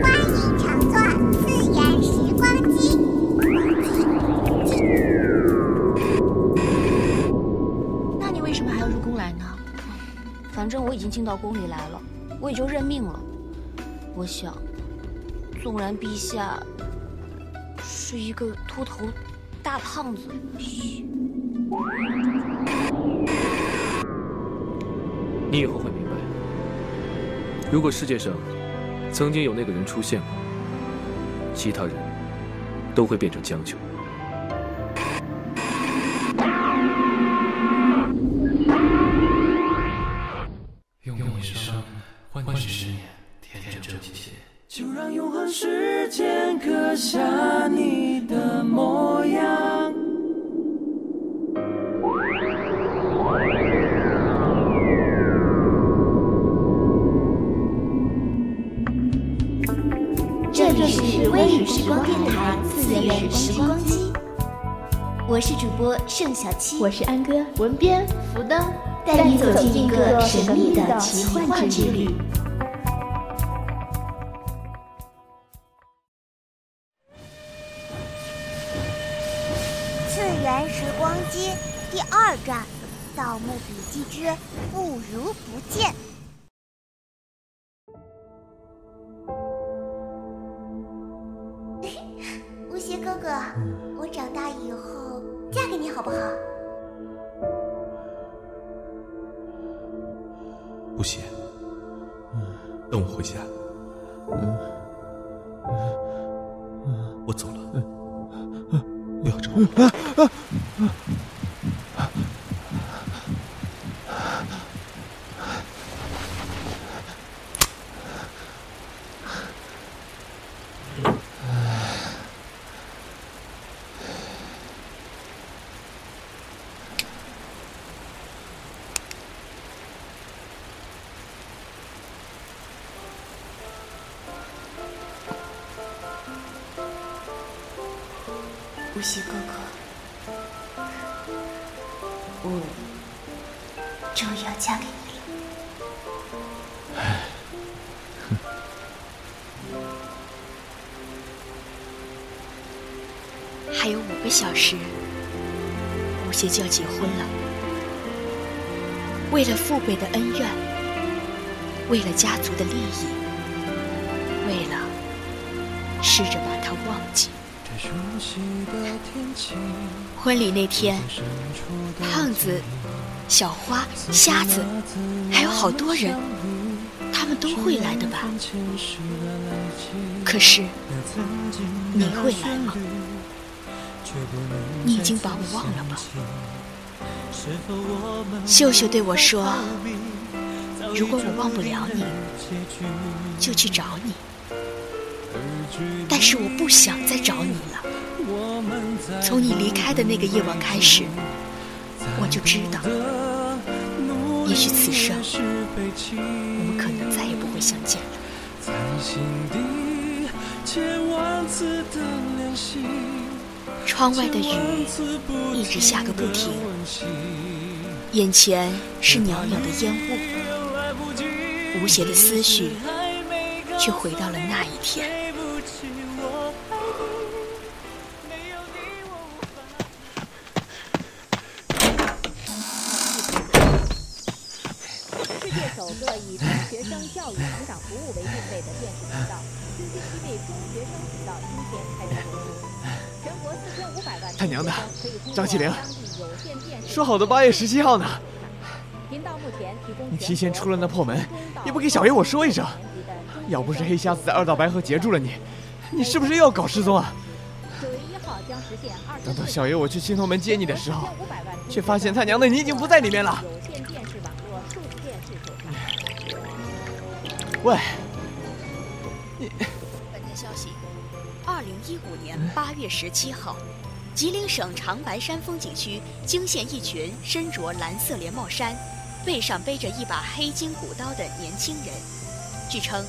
欢迎乘坐四元时光机。那你为什么还要入宫来呢反正我已经进到宫里来了，我也就认命了。我想，纵然陛下是一个秃头大胖子，你以后会明，如果世界上曾经有那个人出现过，其他人都会变成将就。就让永恒时间刻下你的模样。这里是微雨时光电台次元时光机，我是主播盛小七，我是安哥文编福登，带你走进一个神秘的奇幻之旅。次元时光机第二站，《盗墓笔记之不如不见》。哥哥，我长大以后嫁给你好不好？不行，等我回家，我走了。不要走！无我终于要嫁给你了。还有五个小时，吴邪就要结婚了。为了父辈的恩怨，为了家族的利益，为了试着把他忘记。婚礼那天，胖子、小花、瞎子，还有好多人，他们都会来的吧？可是你会来吗？你已经把我忘了吧？秀秀对我说：“如果我忘不了你，就去找你。”但是我不想再找你了。从你离开的那个夜晚开始，我就知道，也许此生我们可能再也不会相见了。窗外的雨一直下个不停，眼前是袅袅的烟雾，无邪的思绪却回到了那一天。中学生教育成长服务为定位的电视频道，星期七为中学生频道今天开播播出。全国四千五百万他娘的，张起灵，说好的八月十七号呢？频道目前提供你提前出了那破门，也不给小爷我说一声。要不是黑瞎子在二道白河截住了你，你是不是又要搞失踪啊？九月一号将实现二。等到小爷我去青铜门接你的时候，却发现他娘的你已经不在里面了。喂，你。本台消息：二零一五年八月十七号，吉林省长白山风景区惊现一群身着蓝色连帽衫、背上背着一把黑金古刀的年轻人。据称，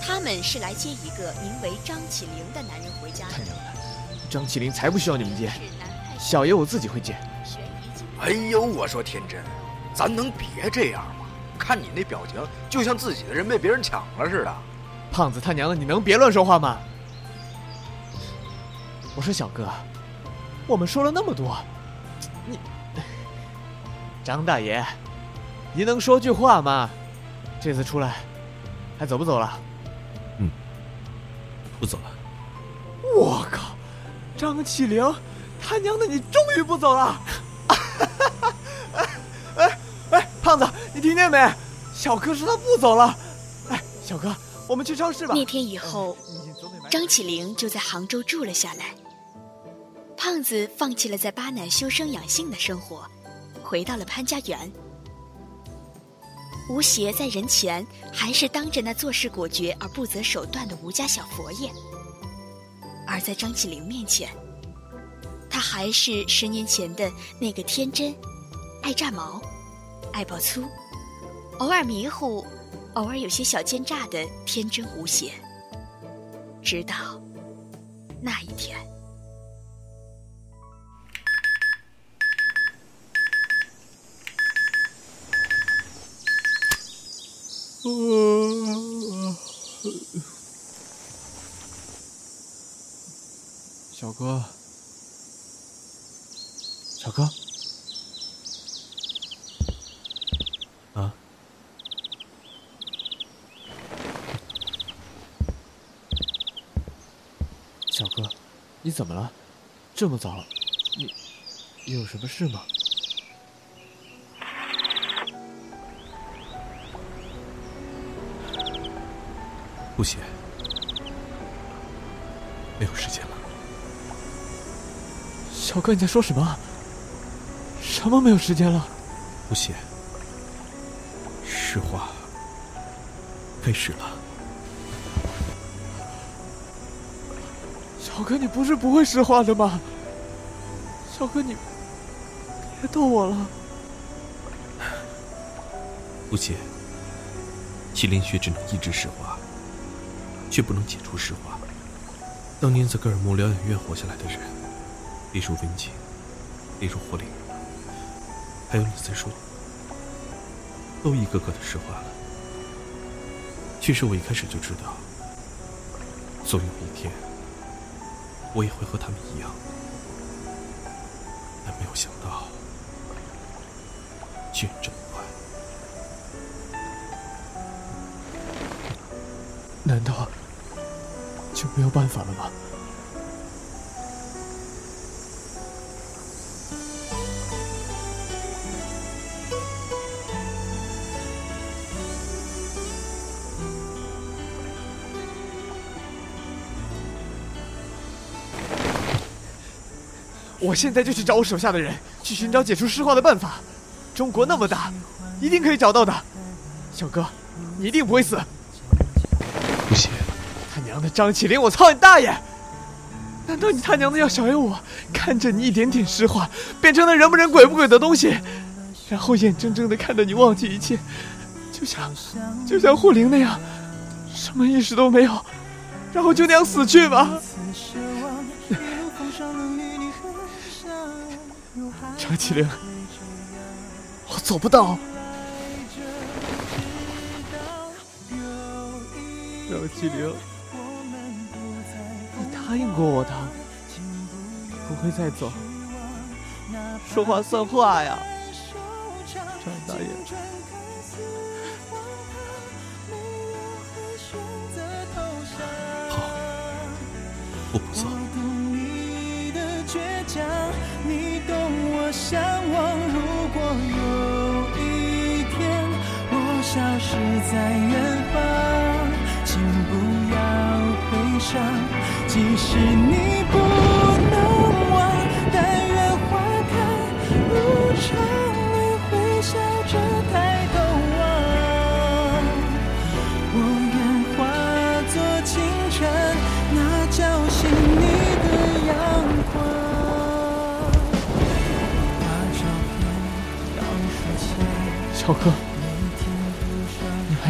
他们是来接一个名为张起灵的男人回家的。他娘的，张起灵才不需要你们接，小爷我自己会接。哎呦，我说天真，咱能别这样吗？看你那表情，就像自己的人被别人抢了似的。胖子他娘的，你能别乱说话吗？我说小哥，我们说了那么多，你张大爷，您能说句话吗？这次出来还走不走了？嗯，不走了。我靠，张起灵，他娘的，你终于不走了！听见没？小哥说他不走了。哎，小哥，我们去超市吧。那天以后，张起灵就在杭州住了下来。胖子放弃了在巴南修身养性的生活，回到了潘家园。吴邪在人前还是当着那做事果决而不择手段的吴家小佛爷，而在张起灵面前，他还是十年前的那个天真、爱炸毛、爱爆粗、偶尔迷糊、偶尔有些小奸诈的天真无邪。直到那一天。小哥，小哥，啊，小哥，你怎么了？这么早，你你有什么事吗？不写，没有时间了。小哥，你在说什么？什么没有时间了？不写，实话开始了。小哥，你不是不会实话的吗？小哥，你别逗我了。不写，麒麟血只能抑制石化。却不能解除石化。当年在格尔木疗养院活下来的人，例如温情，例如火灵，还有李三叔，都一个个的石化了。其实我一开始就知道，总有一天，我也会和他们一样，但没有想到，居然这么快。难道？就没有办法了吗？我现在就去找我手下的人，去寻找解除尸化的办法。中国那么大，一定可以找到的。小哥，你一定不会死。不行。他娘的张起灵，我操你大爷！难道你他娘的要小爷我看着你一点点石化，变成了人不人鬼不鬼的东西，然后眼睁睁的看着你忘记一切，就像就像霍灵那样，什么意识都没有，然后就那样死去吗？张起灵，我做不到。张起灵。答应过我的，不会再走。说话算话呀，张大爷。在远方，请不要悲伤即使你不能忘，但愿花开无常，你会笑着抬头望。我愿化作清晨，那叫醒你的阳光。把照片倒数前，小哥，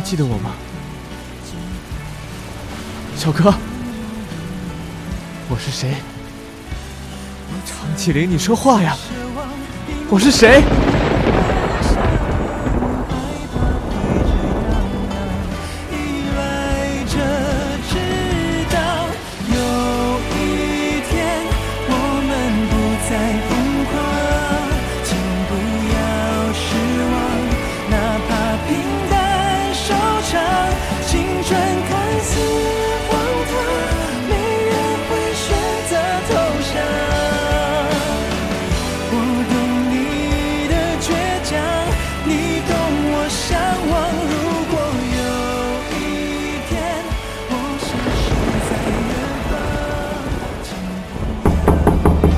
记得我吗？小哥。我是谁？长启灵，你说话呀！我是谁？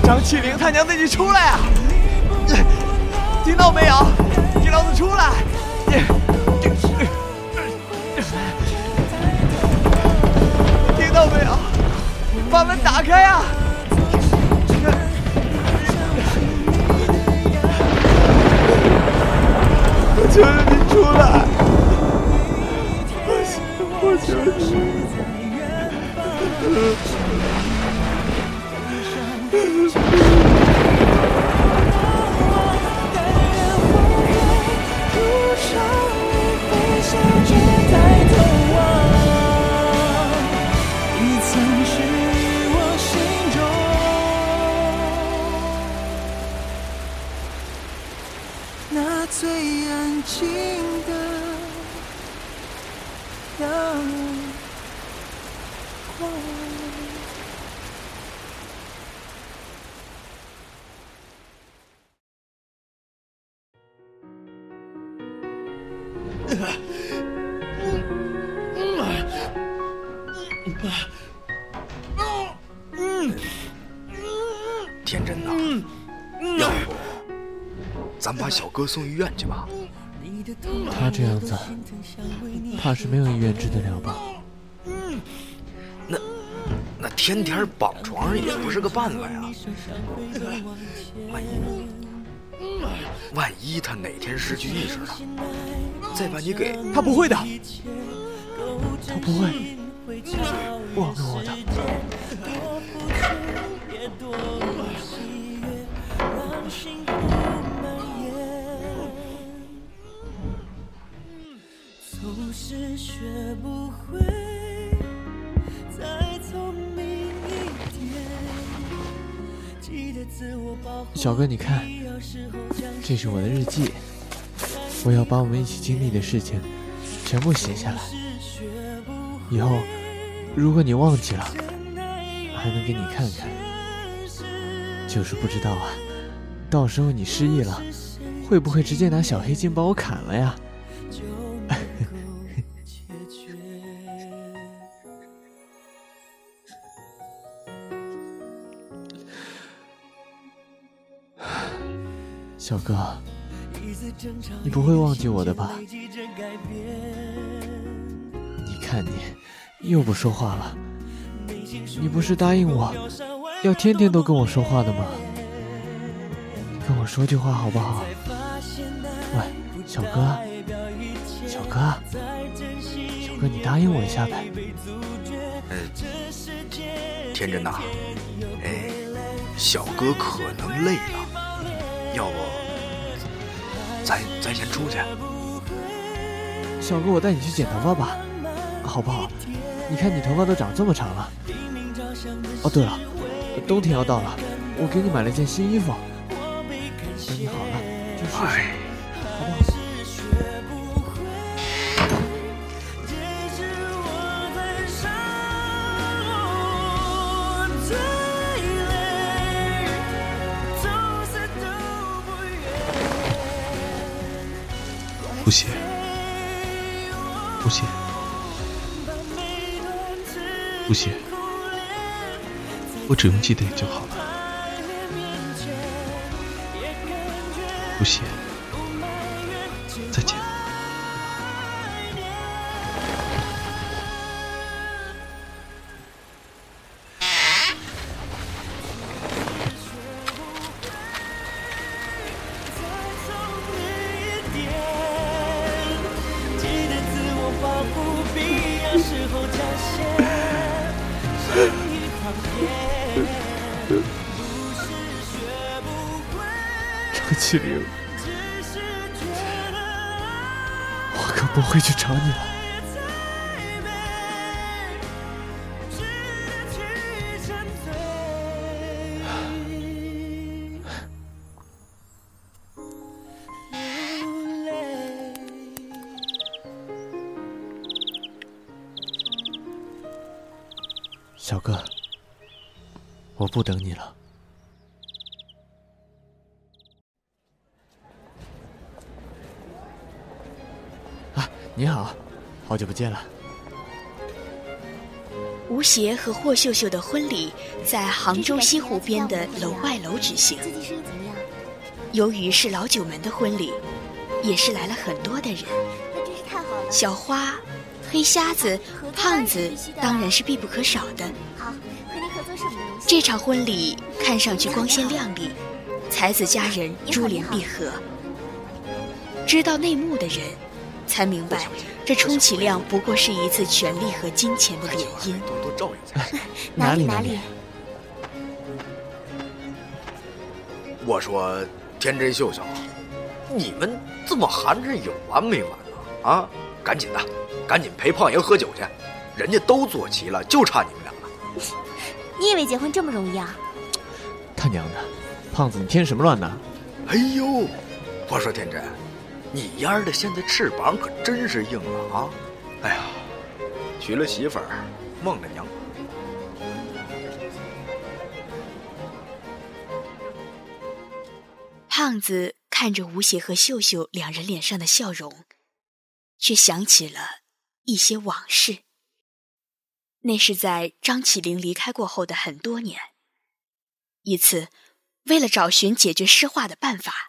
张起灵他娘的，你出来啊！听到没有？给老子出来！听到没有？把门打开啊！我求求你出来！我我求那哥送医院去吧？他这样子，怕是没有医院治得了吧？那那天天绑床上也不是个办法呀。万一万一他哪天失去意识了，再把你给……他不会的，他不会忘了我的。学不会再聪明一点。记得自我保护小哥，你看，这是我的日记，我要把我们一起经历的事情全部写下来。以后，如果你忘记了，还能给你看看。就是不知道啊，到时候你失忆了，会不会直接拿小黑金把我砍了呀？小哥，你不会忘记我的吧？你看你，又不说话了。你不是答应我，要天天都跟我说话的吗？跟我说句话好不好？喂，小哥，小哥，小哥，你答应我一下呗。嗯，天真呐，哎，小哥可能累了，要不咱咱先出去。小哥，我带你去剪头发吧，好不好？你看你头发都长这么长了。哦，对了，冬天要到了，我给你买了件新衣服。等你好了就试试，不写，我只用记得你就好了。不写，张起灵，我可不会去找你了。小哥，我不等你了。你好，好久不见了。吴邪和霍秀秀的婚礼在杭州西湖边的楼外楼举行。由于是老九门的婚礼，也是来了很多的人。小花、黑瞎子、胖子当然是必不可少的。好，和你合作什么这场婚礼看上去光鲜亮丽，才子佳人珠联璧合。知道内幕的人，才明白这充其量不过是一次权力和金钱的联姻。多多照应才 哪里哪里？我说，天真秀秀，你们这么寒碜有完没完呢？啊，赶紧的，赶紧陪胖爷喝酒去，人家都坐齐了，就差你们俩了。你以为结婚这么容易啊？他娘的，胖子你添什么乱呢？哎呦，我说天真，你丫的现在翅膀可真是硬了啊！哎呀，娶了媳妇儿，忘了娘。胖子看着吴邪和秀秀两人脸上的笑容，却想起了一些往事。那是在张起灵离开过后的很多年。一次，为了找寻解决诗画的办法，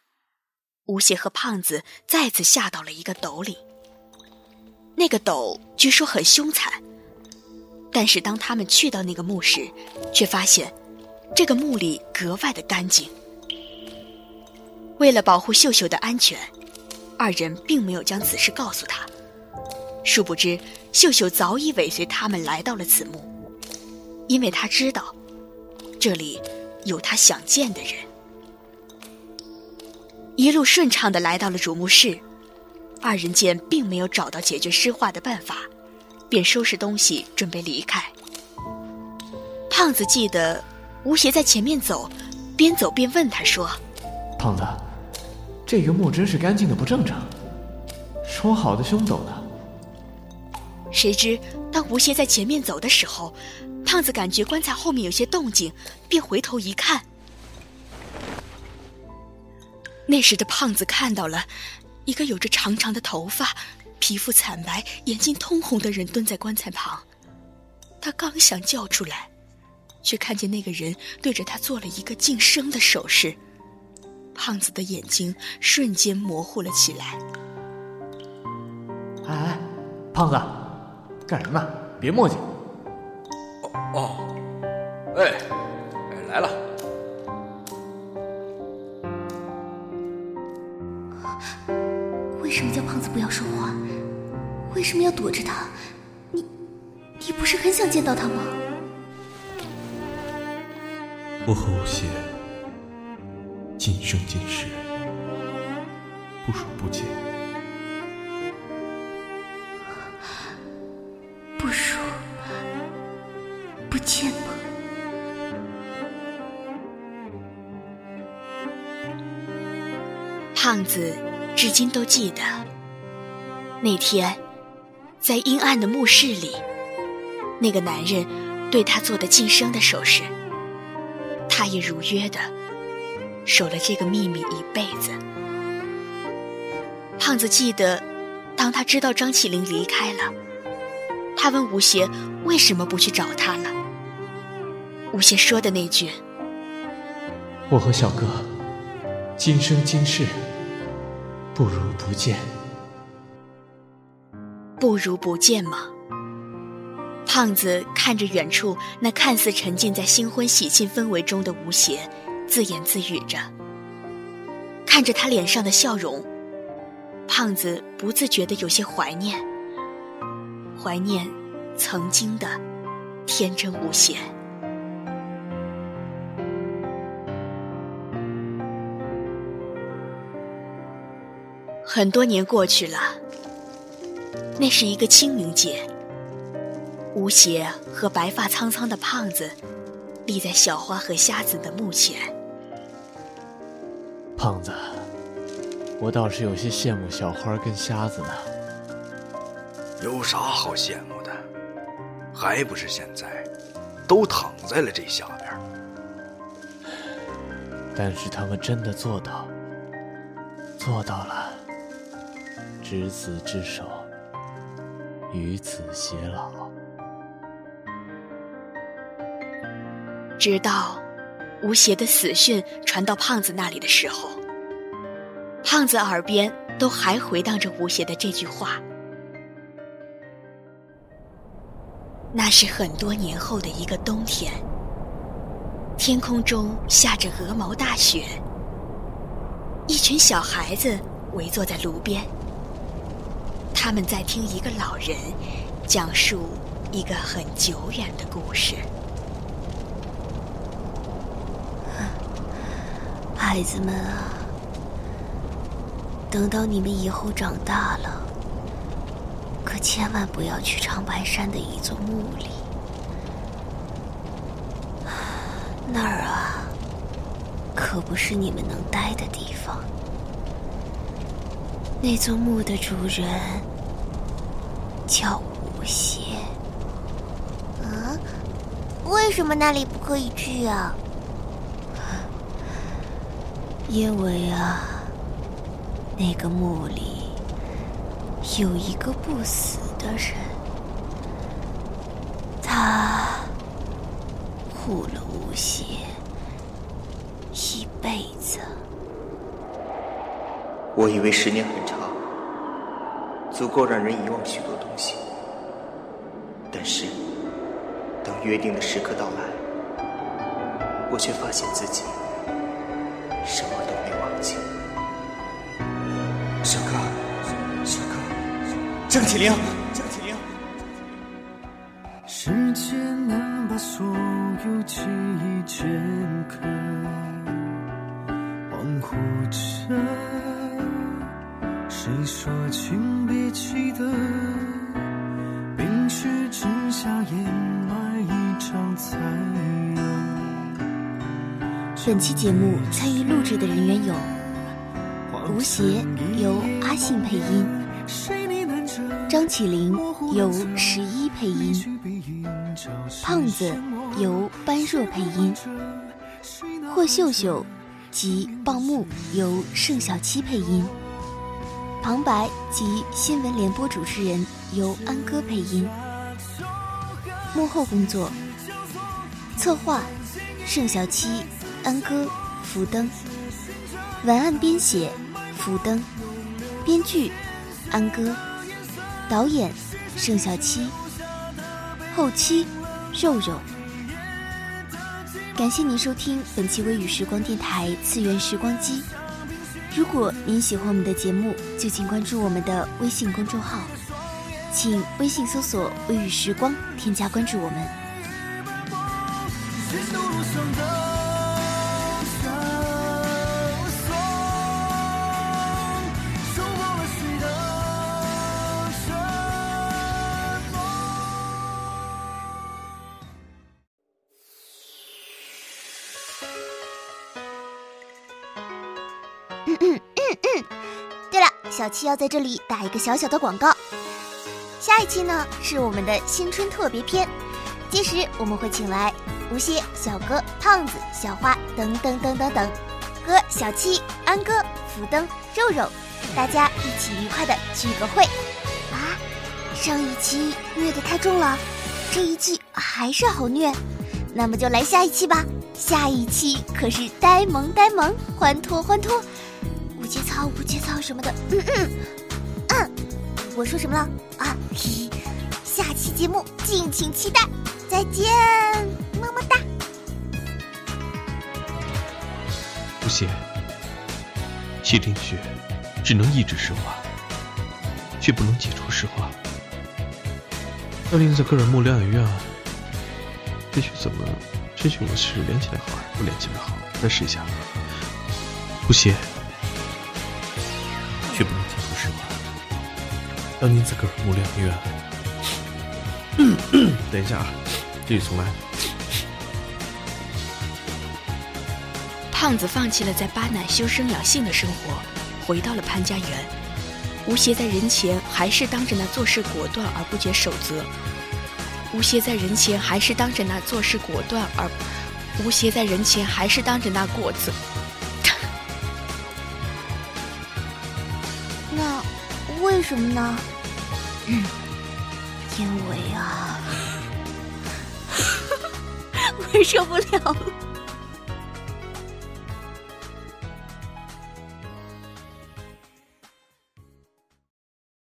吴邪和胖子再次下到了一个斗里。那个斗据说很凶残，但是当他们去到那个墓时，却发现这个墓里格外的干净。为了保护秀秀的安全，二人并没有将此事告诉他。殊不知，秀秀早已尾随他们来到了此墓，因为他知道这里有他想见的人。一路顺畅的来到了主墓室，二人见并没有找到解决尸化的办法，便收拾东西准备离开。胖子记得吴邪在前面走，边走边问他说：“胖子，这个墓真是干净的不正常，说好的凶斗呢？”谁知，当吴邪在前面走的时候，胖子感觉棺材后面有些动静，便回头一看。那时的胖子看到了一个有着长长的头发、皮肤惨白、眼睛通红的人蹲在棺材旁。他刚想叫出来，却看见那个人对着他做了一个噤声的手势。胖子的眼睛瞬间模糊了起来。哎哎，胖子！干什么呢？别墨迹！哦哦，哎哎，来了。为什么叫胖子不要说话？为什么要躲着他？你，你不是很想见到他吗？我和吴邪今生今世不如不见。不如不见吗？胖子至今都记得那天，在阴暗的墓室里，那个男人对他做的噤声的手势，他也如约的守了这个秘密一辈子。胖子记得，当他知道张起灵离开了。他问吴邪为什么不去找他了。吴邪说的那句：“我和小哥今生今世不如不见。”不如不见吗？胖子看着远处那看似沉浸在新婚喜庆氛围中的吴邪，自言自语着。看着他脸上的笑容，胖子不自觉的有些怀念。怀念曾经的天真无邪。很多年过去了，那是一个清明节。吴邪和白发苍苍的胖子立在小花和瞎子的墓前。胖子，我倒是有些羡慕小花跟瞎子呢。有啥好羡慕的？还不是现在，都躺在了这下边。但是他们真的做到，做到了，执子之手，与子偕老。直到吴邪的死讯传到胖子那里的时候，胖子耳边都还回荡着吴邪的这句话。那是很多年后的一个冬天，天空中下着鹅毛大雪，一群小孩子围坐在炉边，他们在听一个老人讲述一个很久远的故事。孩子们啊，等到你们以后长大了，可千万不要去长白山的一座墓里。那儿啊，可不是你们能待的地方。那座墓的主人叫吴邪。啊？为什么那里不可以去啊？因为啊，那个墓里有一个不死的人，他护了吴邪一辈子。我以为十年很长，足够让人遗忘许多东西。但是，当约定的时刻到来，我却发现自己什么都没忘记。小哥，小哥，张起，灵。本期节目参与录制的人员有：吴邪由阿信配音，张起灵由十一配音，胖子由般若配音，霍秀秀及棒木由盛小七配音，旁白及新闻联播主持人由安哥配音，幕后工作策划盛小七。安哥、福登，文案编写福登，编剧安哥，导演盛小七，后期肉肉。感谢您收听本期微雨时光电台次元时光机。如果您喜欢我们的节目，就请关注我们的微信公众号，请微信搜索“微雨时光”，添加关注我们。小七要在这里打一个小小的广告。下一期呢是我们的新春特别篇，届时我们会请来吴邪、小哥、胖子、小花等等等等等，和小七、安哥、福登、肉肉，大家一起愉快的聚个会。啊，上一期虐的太重了，这一季还是好虐，那么就来下一期吧。下一期可是呆萌呆萌，欢脱欢脱。节操无节操什么的，嗯嗯嗯，我说什么了啊？嘿，下期节目敬请期待，再见，么么哒。不行，麒麟穴只能抑制石化，却不能解除石化。要令这格尔木疗养院这句怎么？这句我是连起来好不连起来好？再试一下。不行。当您在格尔木疗养院，等一下啊，继续重来。胖子放弃了在巴南修身养性的生活，回到了潘家园。吴邪在人前还是当着那做事果断而不觉守则。吴邪在人前还是当着那做事果断而，吴邪在人前还是当着那果子。什么呢？嗯因为啊，我受不了了。